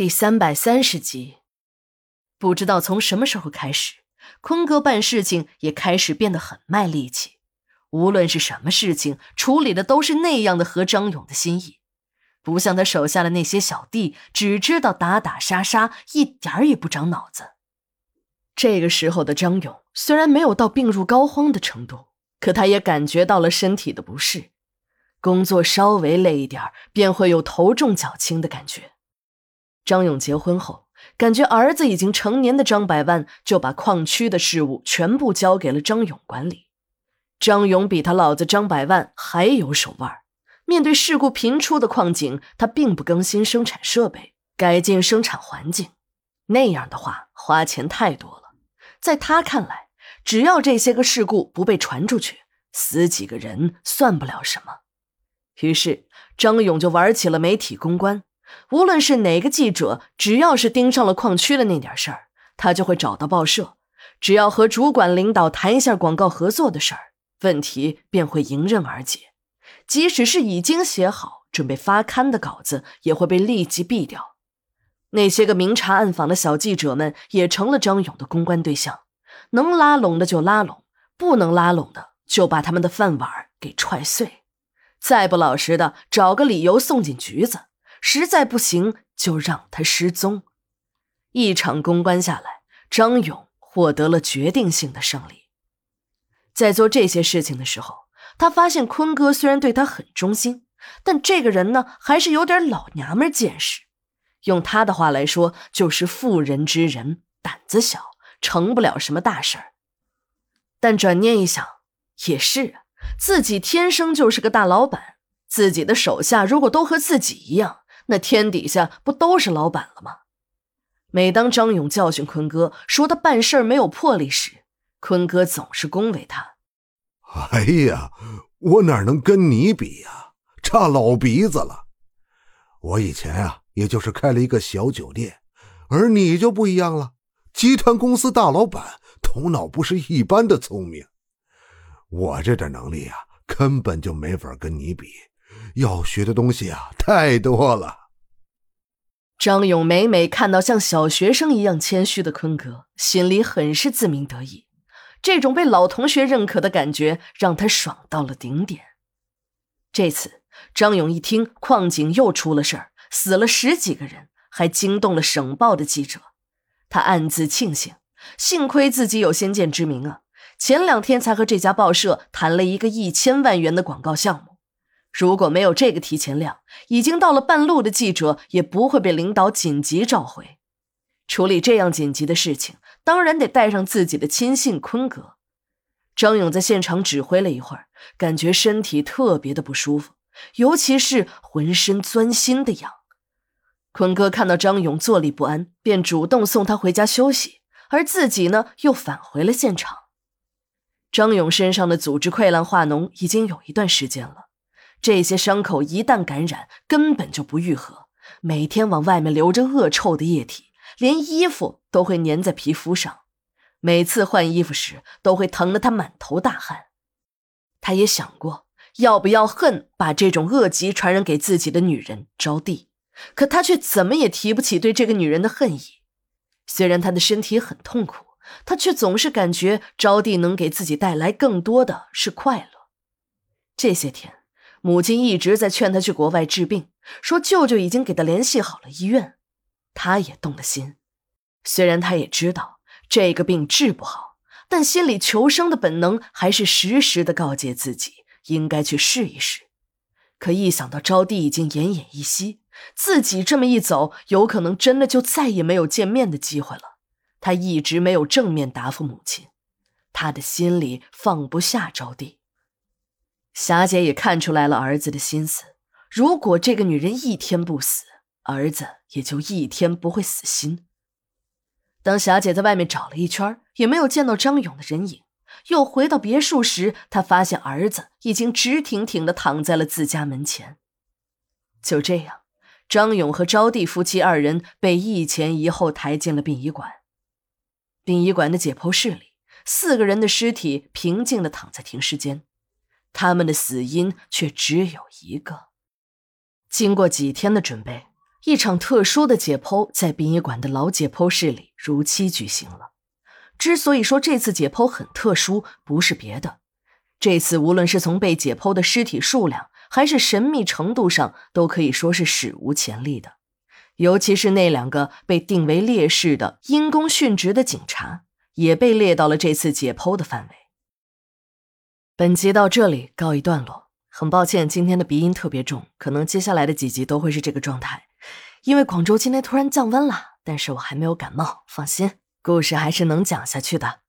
第三百三十集，不知道从什么时候开始，坤哥办事情也开始变得很卖力气。无论是什么事情，处理的都是那样的合张勇的心意，不像他手下的那些小弟，只知道打打杀杀，一点儿也不长脑子。这个时候的张勇虽然没有到病入膏肓的程度，可他也感觉到了身体的不适，工作稍微累一点便会有头重脚轻的感觉。张勇结婚后，感觉儿子已经成年的张百万就把矿区的事务全部交给了张勇管理。张勇比他老子张百万还有手腕，面对事故频出的矿井，他并不更新生产设备，改进生产环境。那样的话，花钱太多了。在他看来，只要这些个事故不被传出去，死几个人算不了什么。于是，张勇就玩起了媒体公关。无论是哪个记者，只要是盯上了矿区的那点事儿，他就会找到报社。只要和主管领导谈一下广告合作的事儿，问题便会迎刃而解。即使是已经写好准备发刊的稿子，也会被立即毙掉。那些个明察暗访的小记者们也成了张勇的公关对象，能拉拢的就拉拢，不能拉拢的就把他们的饭碗给踹碎。再不老实的，找个理由送进局子。实在不行，就让他失踪。一场公关下来，张勇获得了决定性的胜利。在做这些事情的时候，他发现坤哥虽然对他很忠心，但这个人呢，还是有点老娘们见识。用他的话来说，就是妇人之仁，胆子小，成不了什么大事儿。但转念一想，也是啊，自己天生就是个大老板，自己的手下如果都和自己一样。那天底下不都是老板了吗？每当张勇教训坤哥说他办事没有魄力时，坤哥总是恭维他：“哎呀，我哪能跟你比呀？差老鼻子了。我以前啊，也就是开了一个小酒店，而你就不一样了，集团公司大老板，头脑不是一般的聪明。我这点能力啊，根本就没法跟你比。要学的东西啊，太多了。”张勇每每看到像小学生一样谦虚的坤哥，心里很是自鸣得意。这种被老同学认可的感觉让他爽到了顶点。这次张勇一听矿井又出了事儿，死了十几个人，还惊动了省报的记者，他暗自庆幸，幸亏自己有先见之明啊！前两天才和这家报社谈了一个一千万元的广告项目。如果没有这个提前量，已经到了半路的记者也不会被领导紧急召回。处理这样紧急的事情，当然得带上自己的亲信坤哥。张勇在现场指挥了一会儿，感觉身体特别的不舒服，尤其是浑身钻心的痒。坤哥看到张勇坐立不安，便主动送他回家休息，而自己呢，又返回了现场。张勇身上的组织溃烂化脓已经有一段时间了。这些伤口一旦感染，根本就不愈合，每天往外面流着恶臭的液体，连衣服都会粘在皮肤上。每次换衣服时，都会疼得他满头大汗。他也想过要不要恨把这种恶疾传染给自己的女人招娣，可他却怎么也提不起对这个女人的恨意。虽然他的身体很痛苦，他却总是感觉招娣能给自己带来更多的是快乐。这些天。母亲一直在劝他去国外治病，说舅舅已经给他联系好了医院，他也动了心。虽然他也知道这个病治不好，但心里求生的本能还是时时的告诫自己应该去试一试。可一想到招娣已经奄奄一息，自己这么一走，有可能真的就再也没有见面的机会了，他一直没有正面答复母亲，他的心里放不下招娣。霞姐也看出来了儿子的心思。如果这个女人一天不死，儿子也就一天不会死心。当霞姐在外面找了一圈，也没有见到张勇的人影，又回到别墅时，她发现儿子已经直挺挺的躺在了自家门前。就这样，张勇和招娣夫妻二人被一前一后抬进了殡仪馆。殡仪馆的解剖室里，四个人的尸体平静的躺在停尸间。他们的死因却只有一个。经过几天的准备，一场特殊的解剖在殡仪馆的老解剖室里如期举行了。之所以说这次解剖很特殊，不是别的，这次无论是从被解剖的尸体数量，还是神秘程度上，都可以说是史无前例的。尤其是那两个被定为烈士的因公殉职的警察，也被列到了这次解剖的范围。本集到这里告一段落。很抱歉，今天的鼻音特别重，可能接下来的几集都会是这个状态。因为广州今天突然降温了，但是我还没有感冒，放心，故事还是能讲下去的。